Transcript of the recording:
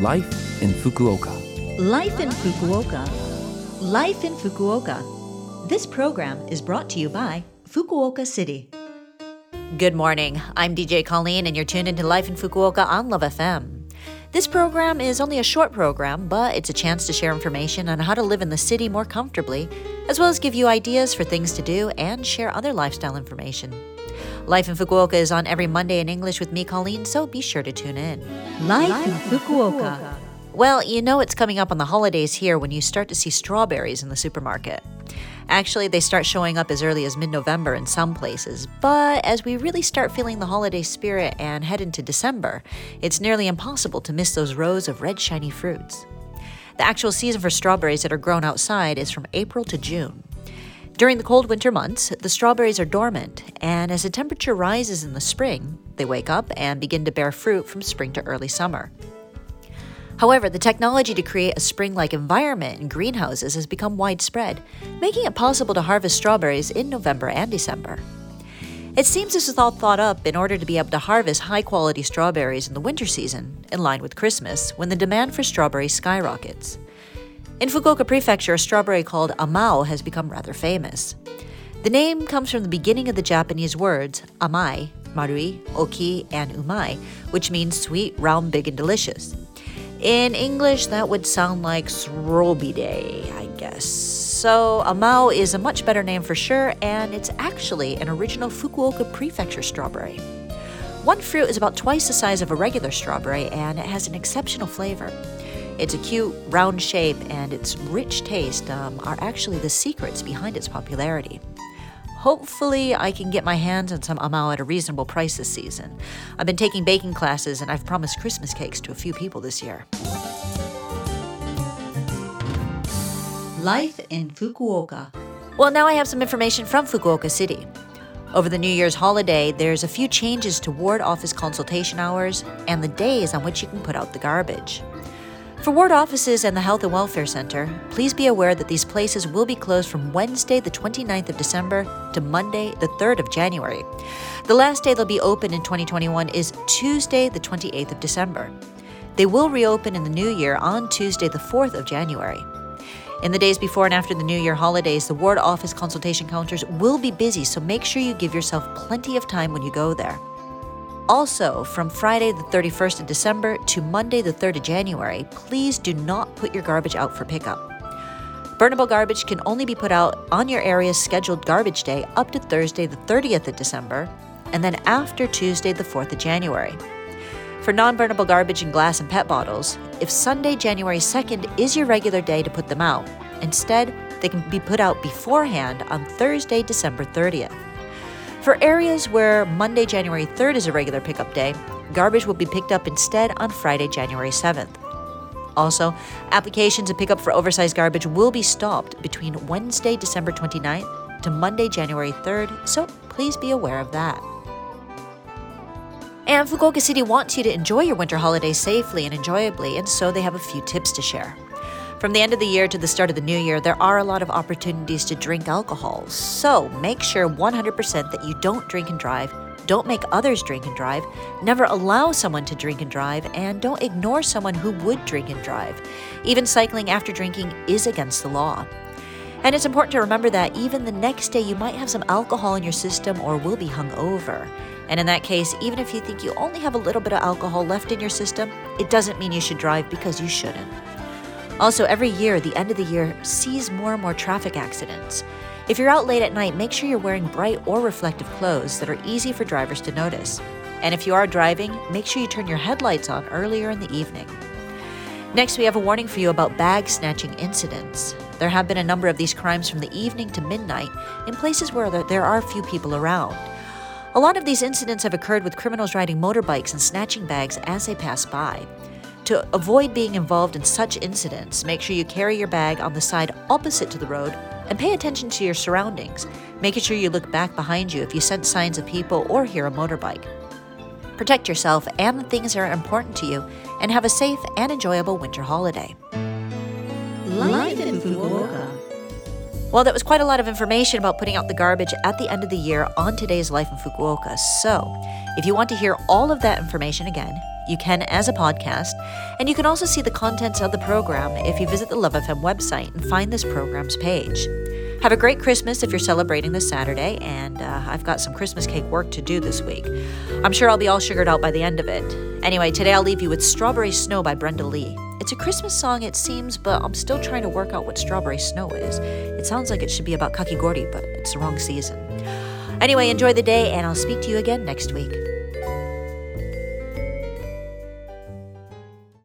Life in Fukuoka. Life in Fukuoka. Life in Fukuoka. This program is brought to you by Fukuoka City. Good morning. I'm DJ Colleen, and you're tuned into Life in Fukuoka on Love FM. This program is only a short program, but it's a chance to share information on how to live in the city more comfortably, as well as give you ideas for things to do and share other lifestyle information. Life in Fukuoka is on every Monday in English with me, Colleen, so be sure to tune in. Life, in Fukuoka. Well, you know it's coming up on the holidays here when you start to see strawberries in the supermarket. Actually, they start showing up as early as mid November in some places, but as we really start feeling the holiday spirit and head into December, it's nearly impossible to miss those rows of red, shiny fruits. The actual season for strawberries that are grown outside is from April to June. During the cold winter months, the strawberries are dormant, and as the temperature rises in the spring, they wake up and begin to bear fruit from spring to early summer. However, the technology to create a spring like environment in greenhouses has become widespread, making it possible to harvest strawberries in November and December. It seems this was all thought up in order to be able to harvest high quality strawberries in the winter season, in line with Christmas, when the demand for strawberries skyrockets. In Fukuoka Prefecture, a strawberry called amaou has become rather famous. The name comes from the beginning of the Japanese words amai, marui, oki, and umai, which means sweet, round, big, and delicious. In English, that would sound like Srobide, I guess. So, Amaou is a much better name for sure, and it's actually an original Fukuoka Prefecture strawberry. One fruit is about twice the size of a regular strawberry, and it has an exceptional flavor. Its a cute, round shape and its rich taste um, are actually the secrets behind its popularity. Hopefully, I can get my hands on some amaou at a reasonable price this season. I've been taking baking classes and I've promised Christmas cakes to a few people this year. Life in Fukuoka. Well, now I have some information from Fukuoka City. Over the New Year's holiday, there's a few changes to ward office consultation hours and the days on which you can put out the garbage. For ward offices and the Health and Welfare Center, please be aware that these places will be closed from Wednesday, the 29th of December to Monday, the 3rd of January. The last day they'll be open in 2021 is Tuesday, the 28th of December. They will reopen in the new year on Tuesday, the 4th of January. In the days before and after the New Year holidays, the ward office consultation counters will be busy, so make sure you give yourself plenty of time when you go there. Also, from Friday the 31st of December to Monday the 3rd of January, please do not put your garbage out for pickup. Burnable garbage can only be put out on your area's scheduled garbage day up to Thursday the 30th of December, and then after Tuesday the 4th of January. For non burnable garbage in glass and PET bottles, if Sunday, January 2nd is your regular day to put them out, instead, they can be put out beforehand on Thursday, December 30th. For areas where Monday, January 3rd is a regular pickup day, garbage will be picked up instead on Friday, January 7th. Also, applications to pick up for oversized garbage will be stopped between Wednesday, December 29th to Monday, January 3rd, so please be aware of that. And Fukuoka City wants you to enjoy your winter holidays safely and enjoyably, and so they have a few tips to share. From the end of the year to the start of the new year, there are a lot of opportunities to drink alcohol. So make sure 100% that you don't drink and drive, don't make others drink and drive, never allow someone to drink and drive, and don't ignore someone who would drink and drive. Even cycling after drinking is against the law. And it's important to remember that even the next day you might have some alcohol in your system or will be hungover. And in that case, even if you think you only have a little bit of alcohol left in your system, it doesn't mean you should drive because you shouldn't. Also, every year, the end of the year sees more and more traffic accidents. If you're out late at night, make sure you're wearing bright or reflective clothes that are easy for drivers to notice. And if you are driving, make sure you turn your headlights on earlier in the evening. Next, we have a warning for you about bag snatching incidents. There have been a number of these crimes from the evening to midnight in places where there are few people around. A lot of these incidents have occurred with criminals riding motorbikes and snatching bags as they pass by. To avoid being involved in such incidents, make sure you carry your bag on the side opposite to the road and pay attention to your surroundings, making sure you look back behind you if you sense signs of people or hear a motorbike. Protect yourself and the things that are important to you, and have a safe and enjoyable winter holiday. Life in Fukuoka. Well, that was quite a lot of information about putting out the garbage at the end of the year on today's Life in Fukuoka. So, if you want to hear all of that information again, You can as a podcast, and you can also see the contents of the program if you visit the Love FM website and find this program's page. Have a great Christmas if you're celebrating this Saturday, and uh, I've got some Christmas cake work to do this week. I'm sure I'll be all sugared out by the end of it. Anyway, today I'll leave you with Strawberry Snow by Brenda Lee. It's a Christmas song, it seems, but I'm still trying to work out what Strawberry Snow is. It sounds like it should be about kakigori, but it's the wrong season. Anyway, enjoy the day, and I'll speak to you again next week.